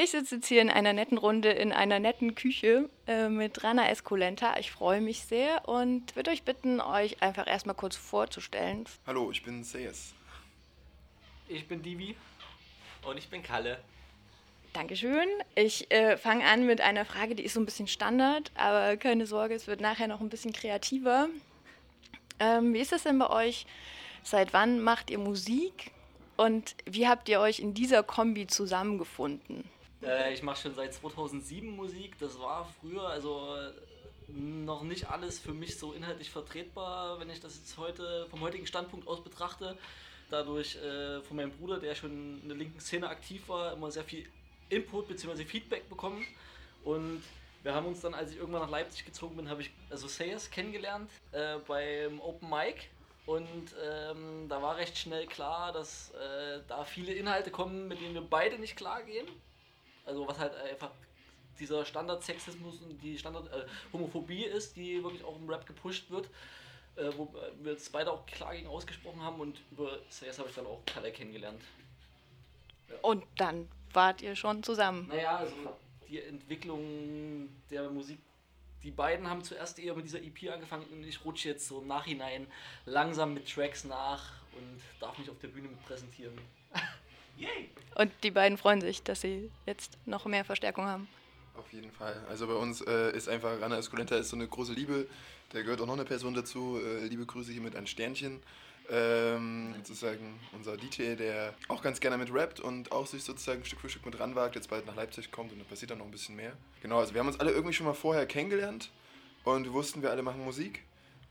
Ich sitze jetzt hier in einer netten Runde in einer netten Küche äh, mit Rana Esculenta. Ich freue mich sehr und würde euch bitten, euch einfach erstmal kurz vorzustellen. Hallo, ich bin Seyes. Ich bin Divi. Und ich bin Kalle. Dankeschön. Ich äh, fange an mit einer Frage, die ist so ein bisschen Standard, aber keine Sorge, es wird nachher noch ein bisschen kreativer. Ähm, wie ist es denn bei euch? Seit wann macht ihr Musik und wie habt ihr euch in dieser Kombi zusammengefunden? Äh, ich mache schon seit 2007 Musik. Das war früher also noch nicht alles für mich so inhaltlich vertretbar, wenn ich das jetzt heute vom heutigen Standpunkt aus betrachte. Dadurch äh, von meinem Bruder, der schon in der linken Szene aktiv war, immer sehr viel Input bzw. Feedback bekommen. Und wir haben uns dann, als ich irgendwann nach Leipzig gezogen bin, habe ich also Sayers kennengelernt äh, beim Open Mic. Und ähm, da war recht schnell klar, dass äh, da viele Inhalte kommen, mit denen wir beide nicht klar gehen. Also was halt einfach dieser Standard-Sexismus und die Standard-Homophobie äh, ist, die wirklich auch im Rap gepusht wird, äh, wo wir jetzt beide auch klar gegen ausgesprochen haben und über CS habe ich dann auch Kalle kennengelernt. Ja. Und dann wart ihr schon zusammen? Naja, also die Entwicklung der Musik, die beiden haben zuerst eher mit dieser EP angefangen und ich rutsche jetzt so im Nachhinein langsam mit Tracks nach und darf mich auf der Bühne mit präsentieren. Und die beiden freuen sich, dass sie jetzt noch mehr Verstärkung haben. Auf jeden Fall. Also bei uns äh, ist einfach Rana Esculenta ist so eine große Liebe. Da gehört auch noch eine Person dazu. Äh, liebe Grüße hier mit ein Sternchen. Ähm, sozusagen unser DJ, der auch ganz gerne mit rappt und auch sich sozusagen Stück für Stück mit ranwagt, jetzt bald nach Leipzig kommt und da passiert dann noch ein bisschen mehr. Genau, also wir haben uns alle irgendwie schon mal vorher kennengelernt und wir wussten, wir alle machen Musik.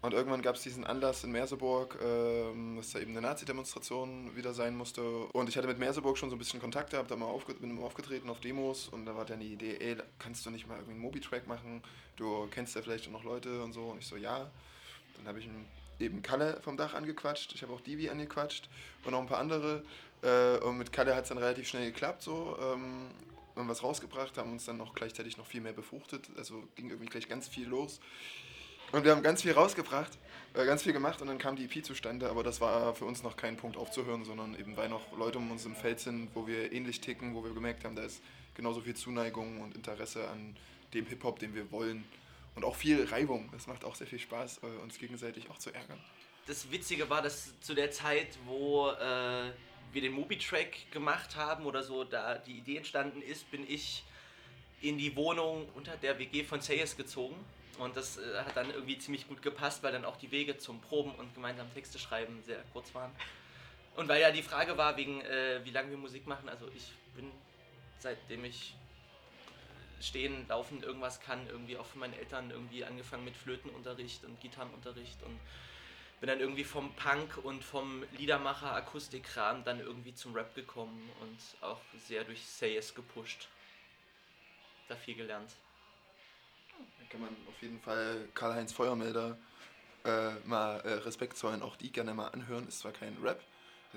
Und irgendwann gab es diesen Anlass in Merseburg, ähm, dass da eben eine Nazi-Demonstration wieder sein musste. Und ich hatte mit Merseburg schon so ein bisschen Kontakt gehabt, da mal bin immer aufgetreten auf Demos und da war dann die Idee, ey, kannst du nicht mal irgendwie einen Mobi-Track machen? Du kennst ja vielleicht noch Leute und so. Und ich so, ja. Dann habe ich eben Kalle vom Dach angequatscht, ich habe auch Divi angequatscht und noch ein paar andere. Äh, und mit Kalle hat es dann relativ schnell geklappt so. Ähm, haben was rausgebracht, haben uns dann noch gleichzeitig noch viel mehr befruchtet. Also ging irgendwie gleich ganz viel los. Und wir haben ganz viel rausgebracht, äh, ganz viel gemacht und dann kam die EP zustande, aber das war für uns noch kein Punkt aufzuhören, sondern eben weil noch Leute um uns im Feld sind, wo wir ähnlich ticken, wo wir gemerkt haben, da ist genauso viel Zuneigung und Interesse an dem Hip-Hop, den wir wollen. Und auch viel Reibung. Das macht auch sehr viel Spaß, äh, uns gegenseitig auch zu ärgern. Das Witzige war, dass zu der Zeit, wo äh, wir den Mobi-Track gemacht haben oder so, da die Idee entstanden ist, bin ich in die Wohnung unter der WG von Sayers gezogen und das äh, hat dann irgendwie ziemlich gut gepasst, weil dann auch die Wege zum Proben und gemeinsam Texte schreiben sehr kurz waren. Und weil ja die Frage war, wegen äh, wie lange wir Musik machen, also ich bin seitdem ich stehen, laufen, irgendwas kann, irgendwie auch von meinen Eltern irgendwie angefangen mit Flötenunterricht und Gitarrenunterricht und bin dann irgendwie vom Punk und vom Liedermacher Akustikkram dann irgendwie zum Rap gekommen und auch sehr durch Sayes gepusht. Da viel gelernt kann man auf jeden Fall Karl-Heinz Feuermelder äh, mal äh, Respekt zollen, auch die gerne mal anhören. Ist zwar kein Rap.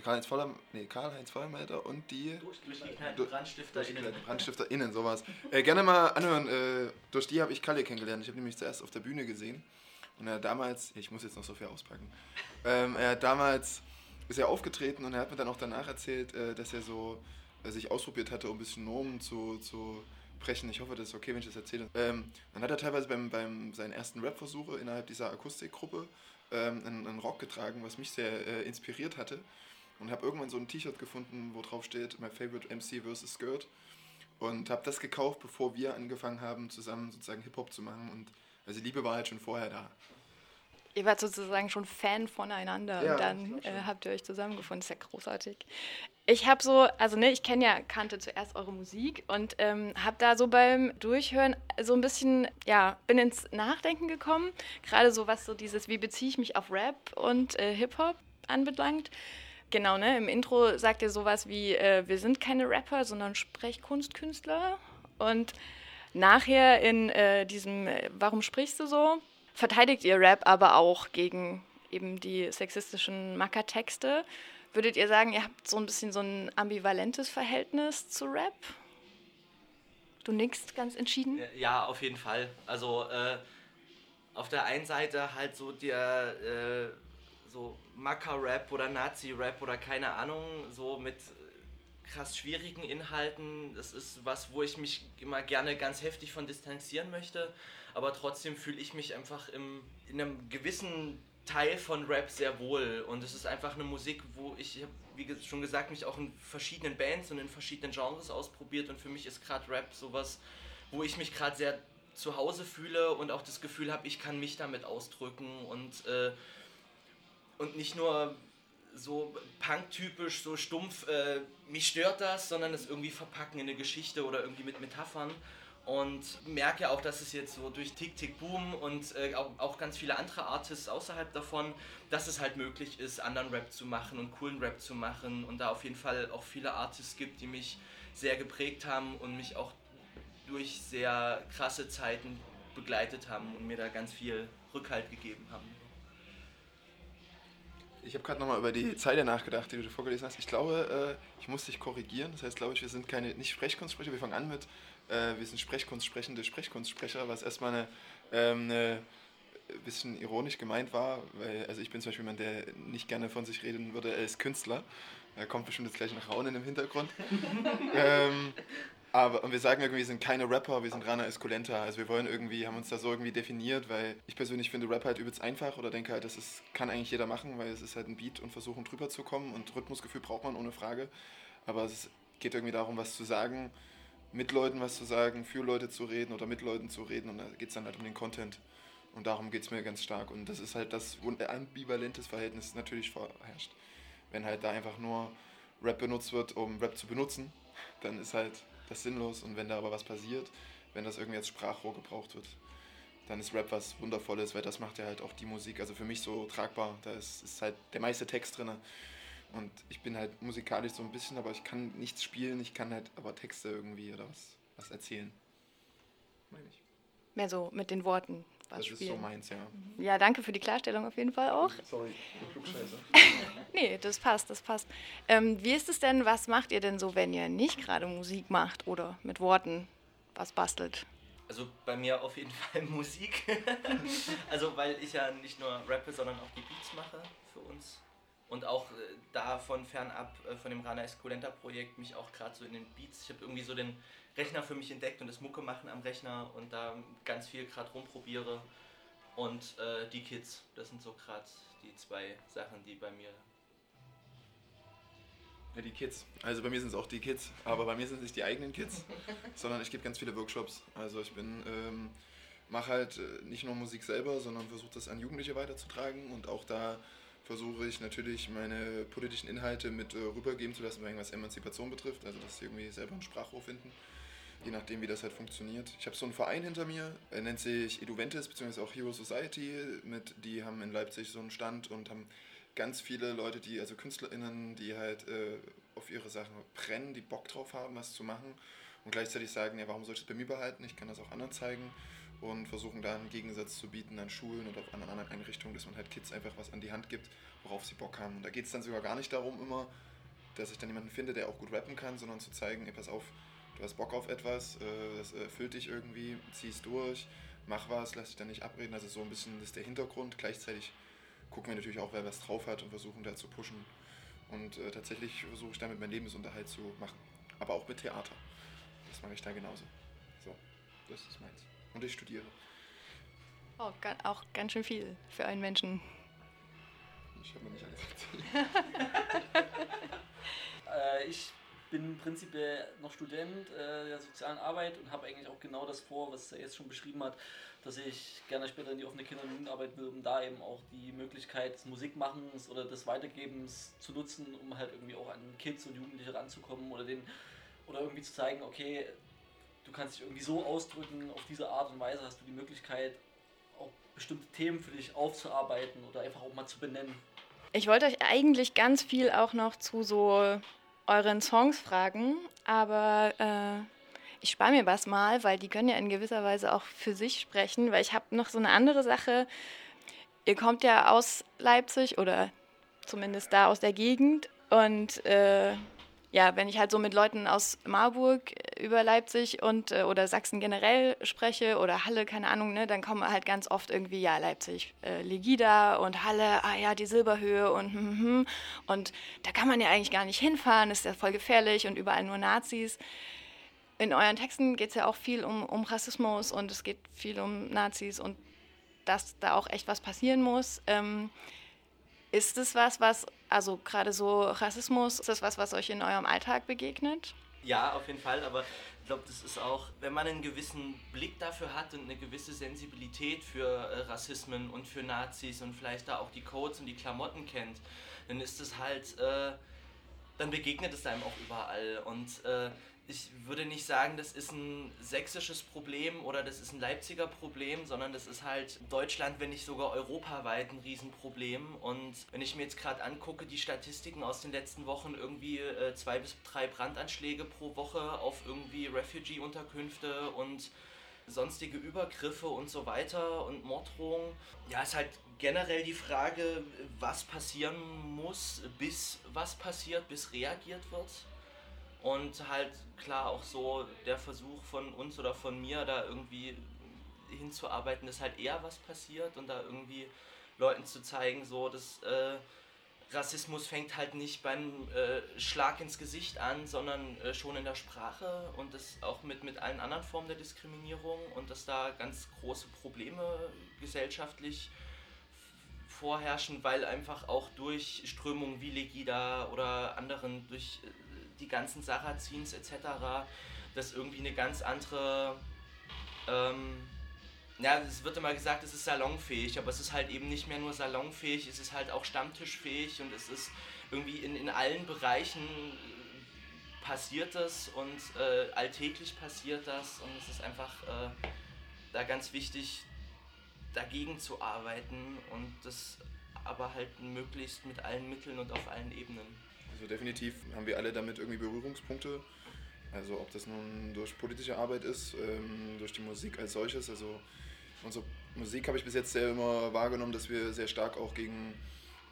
Karl-Heinz Feuer, nee, Karl Feuermelder und die. Durch, durch die kleinen BrandstifterInnen. BrandstifterInnen, sowas. Äh, gerne mal anhören. Äh, durch die habe ich Kalle kennengelernt. Ich habe nämlich zuerst auf der Bühne gesehen. Und er damals, ich muss jetzt noch so viel auspacken. Ähm, er hat damals ist er aufgetreten und er hat mir dann auch danach erzählt, äh, dass er so äh, sich ausprobiert hatte, um ein bisschen Nomen zu, zu brechen. Ich hoffe, das ist okay, wenn ich das erzähle. Ähm, dann hat er teilweise beim, beim seinen ersten Rap-Versuche innerhalb dieser Akustikgruppe ähm, einen, einen, Rock getragen, was mich sehr äh, inspiriert hatte. Und habe irgendwann so ein T-Shirt gefunden, wo drauf steht, My Favorite MC vs. Skirt. Und habe das gekauft, bevor wir angefangen haben, zusammen sozusagen Hip-Hop zu machen. Und also die Liebe war halt schon vorher da. Ihr wart sozusagen schon Fan voneinander ja, und dann äh, habt ihr euch zusammengefunden. Das ist ja großartig. Ich habe so, also ne, ich kenne ja, kannte zuerst eure Musik und ähm, habe da so beim Durchhören so ein bisschen, ja, bin ins Nachdenken gekommen. Gerade so, was so dieses, wie beziehe ich mich auf Rap und äh, Hip-Hop anbelangt. Genau, ne, im Intro sagt ihr sowas wie, äh, wir sind keine Rapper, sondern Sprechkunstkünstler. Und nachher in äh, diesem, äh, warum sprichst du so? verteidigt ihr Rap aber auch gegen eben die sexistischen Mackertexte. Würdet ihr sagen, ihr habt so ein bisschen so ein ambivalentes Verhältnis zu Rap? Du nickst ganz entschieden? Ja, auf jeden Fall. Also äh, auf der einen Seite halt so der äh, so Macker-Rap oder Nazi-Rap oder keine Ahnung, so mit krass schwierigen Inhalten. Das ist was, wo ich mich immer gerne ganz heftig von distanzieren möchte. Aber trotzdem fühle ich mich einfach im, in einem gewissen Teil von Rap sehr wohl. Und es ist einfach eine Musik, wo ich, wie schon gesagt, mich auch in verschiedenen Bands und in verschiedenen Genres ausprobiert. Und für mich ist gerade Rap sowas, wo ich mich gerade sehr zu Hause fühle und auch das Gefühl habe, ich kann mich damit ausdrücken und, äh, und nicht nur so punktypisch, so stumpf, äh, mich stört das, sondern es irgendwie verpacken in eine Geschichte oder irgendwie mit Metaphern. Und merke auch, dass es jetzt so durch Tick Tick Boom und äh, auch, auch ganz viele andere Artists außerhalb davon, dass es halt möglich ist, anderen Rap zu machen und coolen Rap zu machen. Und da auf jeden Fall auch viele Artists gibt, die mich sehr geprägt haben und mich auch durch sehr krasse Zeiten begleitet haben und mir da ganz viel Rückhalt gegeben haben. Ich habe gerade nochmal über die Zeile nachgedacht, die du vorgelesen hast. Ich glaube, äh, ich muss dich korrigieren. Das heißt, glaube ich, wir sind keine, nicht Sprechkunstsprecher, wir fangen an mit, äh, wir sind Sprechkunstsprechende Sprechkunstsprecher, was erstmal eine, ähm, eine bisschen ironisch gemeint war, weil also ich bin zum Beispiel jemand, der nicht gerne von sich reden würde, er ist Künstler. Da kommt bestimmt jetzt gleich noch Raunen im Hintergrund. ähm, aber und wir sagen irgendwie, wir sind keine Rapper, wir sind Rana Esculenta. Also wir wollen irgendwie, haben uns da so irgendwie definiert, weil ich persönlich finde Rap halt übelst einfach oder denke halt, das ist, kann eigentlich jeder machen, weil es ist halt ein Beat und versuchen drüber zu kommen und Rhythmusgefühl braucht man ohne Frage. Aber es geht irgendwie darum, was zu sagen, mit Leuten was zu sagen, für Leute zu reden oder mit Leuten zu reden und da geht es dann halt um den Content. Und darum geht es mir ganz stark. Und das ist halt das, wo ein ambivalentes Verhältnis natürlich vorherrscht. Wenn halt da einfach nur Rap benutzt wird, um Rap zu benutzen, dann ist halt das sinnlos. Und wenn da aber was passiert, wenn das irgendwie als Sprachrohr gebraucht wird, dann ist Rap was Wundervolles, weil das macht ja halt auch die Musik, also für mich so tragbar. Da ist, ist halt der meiste Text drin. Und ich bin halt musikalisch so ein bisschen, aber ich kann nichts spielen, ich kann halt aber Texte irgendwie oder was, was erzählen. Meine ich. Mehr so mit den Worten. Was das spielen. ist so meins, ja. Ja, danke für die Klarstellung auf jeden Fall auch. Sorry, Klugscheiße. nee, das passt, das passt. Ähm, wie ist es denn, was macht ihr denn so, wenn ihr nicht gerade Musik macht oder mit Worten was bastelt? Also bei mir auf jeden Fall Musik. also weil ich ja nicht nur rappe, sondern auch die Beats mache für uns. Und auch äh, davon fernab äh, von dem Rana Esculenta Projekt mich auch gerade so in den Beats. Ich habe irgendwie so den Rechner für mich entdeckt und das Mucke machen am Rechner und da ganz viel gerade rumprobiere. Und äh, die Kids, das sind so gerade die zwei Sachen, die bei mir. Ja, die Kids. Also bei mir sind es auch die Kids, aber bei mir sind es nicht die eigenen Kids, sondern ich gebe ganz viele Workshops. Also ich bin, ähm, mache halt äh, nicht nur Musik selber, sondern versuche das an Jugendliche weiterzutragen und auch da versuche ich natürlich meine politischen Inhalte mit äh, rübergeben zu lassen, was Emanzipation betrifft, also dass sie irgendwie selber ein Sprachrohr finden je nachdem, wie das halt funktioniert. Ich habe so einen Verein hinter mir, er nennt sich Eduventis, beziehungsweise auch Hero Society. Mit, die haben in Leipzig so einen Stand und haben ganz viele Leute, die, also KünstlerInnen, die halt äh, auf ihre Sachen brennen, die Bock drauf haben, was zu machen und gleichzeitig sagen, ja, warum soll ich das bei mir behalten? Ich kann das auch anderen zeigen und versuchen da einen Gegensatz zu bieten an Schulen oder an anderen Einrichtungen, dass man halt Kids einfach was an die Hand gibt, worauf sie Bock haben. Und da geht es dann sogar gar nicht darum immer, dass ich dann jemanden finde, der auch gut rappen kann, sondern zu zeigen, ey, pass auf, du hast Bock auf etwas, äh, das erfüllt dich irgendwie, ziehst durch, mach was, lass dich dann nicht abreden. Also so ein bisschen das ist der Hintergrund. Gleichzeitig gucken wir natürlich auch, wer was drauf hat und versuchen da zu pushen. Und äh, tatsächlich versuche ich damit meinen Lebensunterhalt zu machen. Aber auch mit Theater. Das mache ich da genauso. So, das ist meins. Und ich studiere. Oh, auch ganz schön viel für einen Menschen. Ich habe mir nicht alles erzählt. äh, ich bin prinzipiell noch Student äh, der sozialen Arbeit und habe eigentlich auch genau das vor, was er jetzt schon beschrieben hat, dass ich gerne später in die offene Kinder- und Jugendarbeit will, um da eben auch die Möglichkeit des Musikmachens oder des Weitergebens zu nutzen, um halt irgendwie auch an Kids und Jugendliche ranzukommen oder den oder irgendwie zu zeigen, okay, du kannst dich irgendwie so ausdrücken, auf diese Art und Weise hast du die Möglichkeit, auch bestimmte Themen für dich aufzuarbeiten oder einfach auch mal zu benennen. Ich wollte euch eigentlich ganz viel auch noch zu so euren Songs fragen, aber äh, ich spare mir was mal, weil die können ja in gewisser Weise auch für sich sprechen, weil ich habe noch so eine andere Sache. Ihr kommt ja aus Leipzig oder zumindest da aus der Gegend und äh, ja, wenn ich halt so mit Leuten aus Marburg äh, über Leipzig und äh, oder Sachsen generell spreche oder Halle, keine Ahnung, ne, dann kommen halt ganz oft irgendwie, ja, Leipzig, äh, Legida und Halle, ah ja, die Silberhöhe und hm, hm, hm. und da kann man ja eigentlich gar nicht hinfahren, ist ja voll gefährlich und überall nur Nazis. In euren Texten geht es ja auch viel um, um Rassismus und es geht viel um Nazis und dass da auch echt was passieren muss. Ähm, ist es was, was, also gerade so Rassismus, ist das was, was euch in eurem Alltag begegnet? Ja, auf jeden Fall, aber ich glaube, das ist auch, wenn man einen gewissen Blick dafür hat und eine gewisse Sensibilität für äh, Rassismen und für Nazis und vielleicht da auch die Codes und die Klamotten kennt, dann ist es halt, äh, dann begegnet es einem auch überall und äh, ich würde nicht sagen, das ist ein sächsisches Problem oder das ist ein Leipziger Problem, sondern das ist halt Deutschland, wenn nicht sogar europaweit ein Riesenproblem. Und wenn ich mir jetzt gerade angucke, die Statistiken aus den letzten Wochen, irgendwie äh, zwei bis drei Brandanschläge pro Woche auf irgendwie Refugee-Unterkünfte und sonstige Übergriffe und so weiter und Morddrohungen. Ja, ist halt generell die Frage, was passieren muss, bis was passiert, bis reagiert wird. Und halt klar auch so der Versuch von uns oder von mir da irgendwie hinzuarbeiten, dass halt eher was passiert und da irgendwie Leuten zu zeigen, so dass äh, Rassismus fängt halt nicht beim äh, Schlag ins Gesicht an, sondern äh, schon in der Sprache und das auch mit, mit allen anderen Formen der Diskriminierung und dass da ganz große Probleme gesellschaftlich vorherrschen, weil einfach auch durch Strömungen wie Legida oder anderen, durch äh, die ganzen Sarazins etc., das irgendwie eine ganz andere, ähm, ja, es wird immer gesagt, es ist salonfähig, aber es ist halt eben nicht mehr nur salonfähig, es ist halt auch stammtischfähig und es ist irgendwie in, in allen Bereichen passiert das und äh, alltäglich passiert das und es ist einfach äh, da ganz wichtig, dagegen zu arbeiten und das aber halt möglichst mit allen Mitteln und auf allen Ebenen. Also definitiv haben wir alle damit irgendwie Berührungspunkte. Also ob das nun durch politische Arbeit ist, ähm, durch die Musik als solches. Also unsere Musik habe ich bis jetzt sehr immer wahrgenommen, dass wir sehr stark auch gegen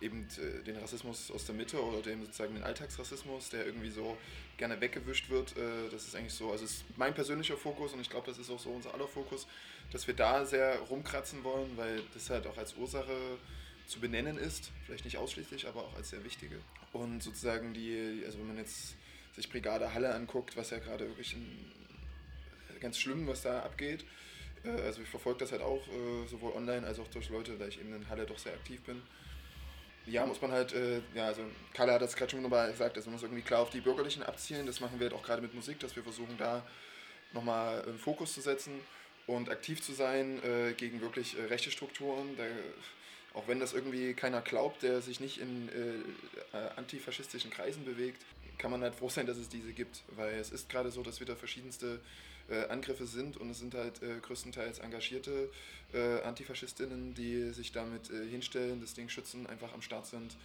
eben äh, den Rassismus aus der Mitte oder dem sozusagen den Alltagsrassismus, der irgendwie so gerne weggewischt wird. Äh, das ist eigentlich so, also ist mein persönlicher Fokus und ich glaube, das ist auch so unser aller Fokus, dass wir da sehr rumkratzen wollen, weil das halt auch als Ursache zu benennen ist, vielleicht nicht ausschließlich, aber auch als sehr wichtige. Und sozusagen die, also wenn man jetzt sich Brigade Halle anguckt, was ja gerade wirklich ein, ganz schlimm, was da abgeht. Äh, also ich verfolge das halt auch äh, sowohl online als auch durch Leute, da ich eben in Halle doch sehr aktiv bin. Ja, muss man halt, äh, ja, also Kalle hat das gerade schon wunderbar gesagt, also man muss irgendwie klar auf die Bürgerlichen abzielen. Das machen wir halt auch gerade mit Musik, dass wir versuchen, da nochmal einen Fokus zu setzen und aktiv zu sein äh, gegen wirklich äh, rechte Strukturen. Da auch wenn das irgendwie keiner glaubt, der sich nicht in äh, äh, antifaschistischen Kreisen bewegt, kann man halt froh sein, dass es diese gibt. Weil es ist gerade so, dass wieder verschiedenste äh, Angriffe sind und es sind halt äh, größtenteils engagierte äh, Antifaschistinnen, die sich damit äh, hinstellen, das Ding schützen, einfach am Start sind.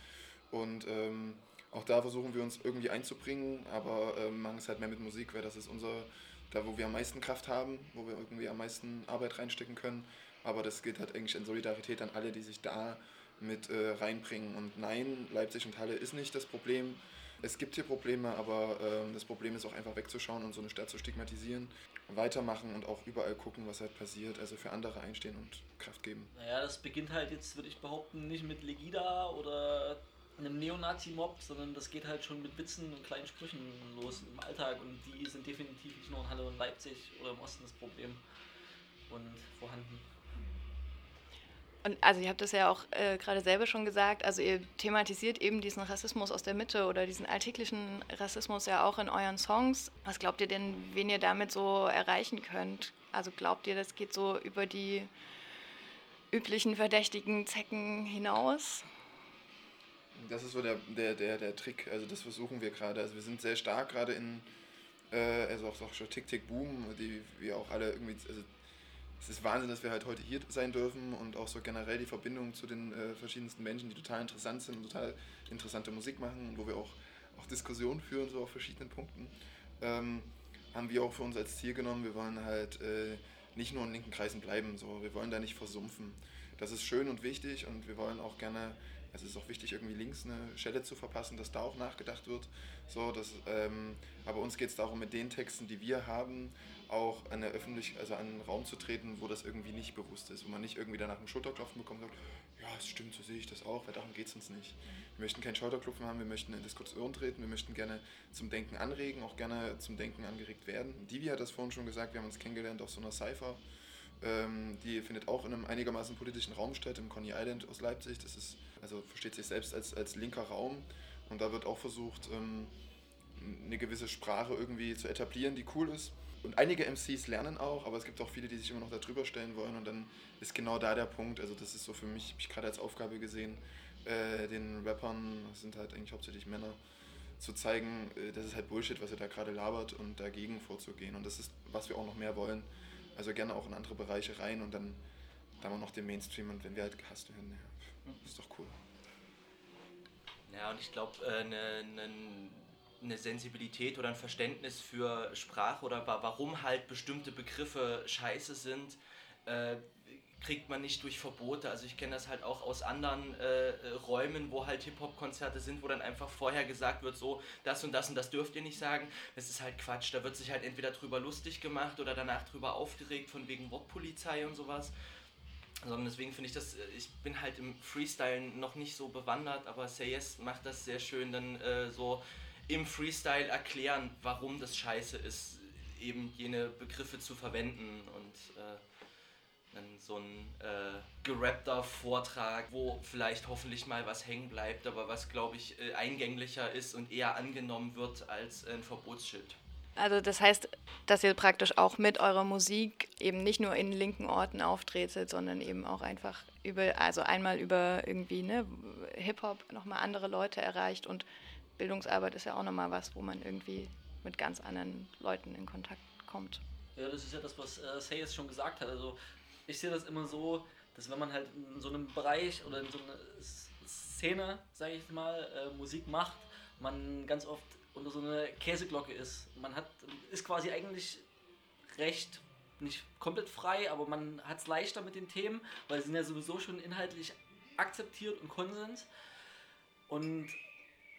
Und ähm, auch da versuchen wir uns irgendwie einzubringen, aber ähm, machen es halt mehr mit Musik, weil das ist unser, da wo wir am meisten Kraft haben, wo wir irgendwie am meisten Arbeit reinstecken können. Aber das gilt halt eigentlich in Solidarität an alle, die sich da mit äh, reinbringen. Und nein, Leipzig und Halle ist nicht das Problem. Es gibt hier Probleme, aber äh, das Problem ist auch einfach wegzuschauen und so eine Stadt zu stigmatisieren, weitermachen und auch überall gucken, was halt passiert, also für andere einstehen und Kraft geben. Naja, das beginnt halt jetzt, würde ich behaupten, nicht mit Legida oder einem Neonazi-Mob, sondern das geht halt schon mit Witzen und kleinen Sprüchen los im Alltag und die sind definitiv nicht nur in Halle und Leipzig oder im Osten das Problem und vorhanden. Und also ihr habt das ja auch äh, gerade selber schon gesagt, also ihr thematisiert eben diesen Rassismus aus der Mitte oder diesen alltäglichen Rassismus ja auch in euren Songs. Was glaubt ihr denn, wen ihr damit so erreichen könnt? Also glaubt ihr, das geht so über die üblichen verdächtigen Zecken hinaus? Das ist so der, der, der, der Trick, also das versuchen wir gerade. Also wir sind sehr stark gerade in, äh, also auch, auch schon Tick Tick Boom, die wir auch alle irgendwie, also es ist Wahnsinn, dass wir halt heute hier sein dürfen und auch so generell die Verbindung zu den äh, verschiedensten Menschen, die total interessant sind und total interessante Musik machen und wo wir auch, auch Diskussionen führen, so auf verschiedenen Punkten, ähm, haben wir auch für uns als Ziel genommen, wir wollen halt äh, nicht nur in linken Kreisen bleiben, so, wir wollen da nicht versumpfen. Das ist schön und wichtig und wir wollen auch gerne es ist auch wichtig, irgendwie links eine Schelle zu verpassen, dass da auch nachgedacht wird. So, dass, ähm, aber uns geht es darum, mit den Texten, die wir haben, auch an öffentlich, also an einen Raum zu treten, wo das irgendwie nicht bewusst ist, wo man nicht irgendwie danach einen Schulterklopfen bekommt und sagt, ja, es stimmt, so sehe ich das auch, weil darum geht es uns nicht. Wir möchten keinen Schulterklopfen haben, wir möchten in Diskussion treten, wir möchten gerne zum Denken anregen, auch gerne zum Denken angeregt werden. Divi hat das vorhin schon gesagt, wir haben uns kennengelernt auf so einer Cypher. Ähm, die findet auch in einem einigermaßen politischen Raum statt, im Coney Island aus Leipzig. Das ist, also versteht sich selbst als, als linker Raum. Und da wird auch versucht, ähm, eine gewisse Sprache irgendwie zu etablieren, die cool ist. Und einige MCs lernen auch, aber es gibt auch viele, die sich immer noch darüber stellen wollen. Und dann ist genau da der Punkt, also das ist so für mich, habe ich gerade als Aufgabe gesehen, äh, den Rappern, das sind halt eigentlich hauptsächlich Männer, zu zeigen, äh, das ist halt Bullshit, was ihr da gerade labert und dagegen vorzugehen. Und das ist, was wir auch noch mehr wollen, also gerne auch in andere Bereiche rein und dann da wir noch den Mainstream und wenn wir halt gehasst werden, ja, ist doch cool. Ja, und ich glaube, äh, ne, ne, eine Sensibilität oder ein Verständnis für Sprache oder warum halt bestimmte Begriffe scheiße sind, äh, kriegt man nicht durch Verbote. Also ich kenne das halt auch aus anderen äh, Räumen, wo halt Hip-Hop-Konzerte sind, wo dann einfach vorher gesagt wird, so, das und das und das dürft ihr nicht sagen. Das ist halt Quatsch. Da wird sich halt entweder drüber lustig gemacht oder danach drüber aufgeregt, von wegen Wortpolizei und sowas. Sondern deswegen finde ich das, äh, ich bin halt im Freestyle noch nicht so bewandert, aber Say Yes macht das sehr schön dann äh, so im Freestyle erklären, warum das scheiße ist, eben jene Begriffe zu verwenden und äh, dann so ein äh, gerappter Vortrag, wo vielleicht hoffentlich mal was hängen bleibt, aber was glaube ich äh, eingänglicher ist und eher angenommen wird als ein Verbotsschild. Also das heißt, dass ihr praktisch auch mit eurer Musik eben nicht nur in linken Orten auftretet, sondern eben auch einfach über, also einmal über irgendwie ne, Hip-Hop nochmal andere Leute erreicht und Bildungsarbeit ist ja auch nochmal was, wo man irgendwie mit ganz anderen Leuten in Kontakt kommt. Ja, das ist ja das, was äh, Sayes schon gesagt hat. Also ich sehe das immer so, dass wenn man halt in so einem Bereich oder in so einer Szene, sage ich mal, äh, Musik macht, man ganz oft unter so einer Käseglocke ist. Man hat, ist quasi eigentlich recht, nicht komplett frei, aber man hat es leichter mit den Themen, weil sie sind ja sowieso schon inhaltlich akzeptiert und Konsens. Und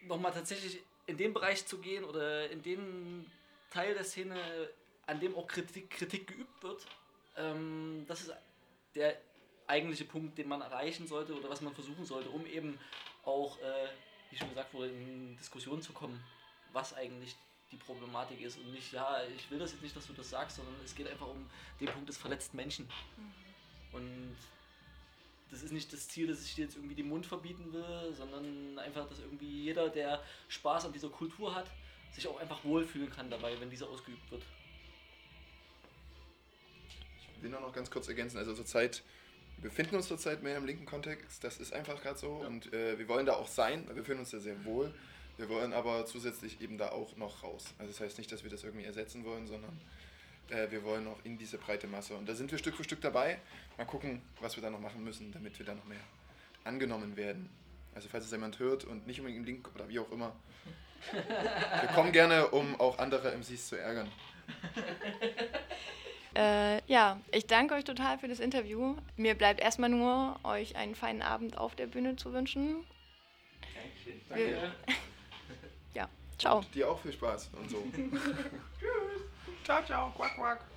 nochmal tatsächlich in den Bereich zu gehen oder in den Teil der Szene, an dem auch Kritik, Kritik geübt wird, ähm, das ist der eigentliche Punkt, den man erreichen sollte oder was man versuchen sollte, um eben auch, äh, wie schon gesagt wurde, in Diskussionen zu kommen, was eigentlich die Problematik ist und nicht, ja, ich will das jetzt nicht, dass du das sagst, sondern es geht einfach um den Punkt des verletzten Menschen. Mhm. Und das ist nicht das Ziel, dass ich dir jetzt irgendwie den Mund verbieten will, sondern einfach, dass irgendwie jeder, der Spaß an dieser Kultur hat, sich auch einfach wohlfühlen kann dabei, wenn diese ausgeübt wird. Will nur noch ganz kurz ergänzen, also zurzeit, wir befinden uns zurzeit mehr im linken Kontext, das ist einfach gerade so ja. und äh, wir wollen da auch sein, wir fühlen uns da sehr wohl. Wir wollen aber zusätzlich eben da auch noch raus. Also das heißt nicht, dass wir das irgendwie ersetzen wollen, sondern äh, wir wollen auch in diese breite Masse. Und da sind wir Stück für Stück dabei. Mal gucken, was wir da noch machen müssen, damit wir da noch mehr angenommen werden. Also falls es jemand hört und nicht unbedingt im Link oder wie auch immer, wir kommen gerne, um auch andere MCs zu ärgern. Äh, ja, ich danke euch total für das Interview. Mir bleibt erstmal nur, euch einen feinen Abend auf der Bühne zu wünschen. Danke. Wir, ja, ciao. Und dir auch viel Spaß und so. Tschüss. Ciao, ciao. Quack, quack.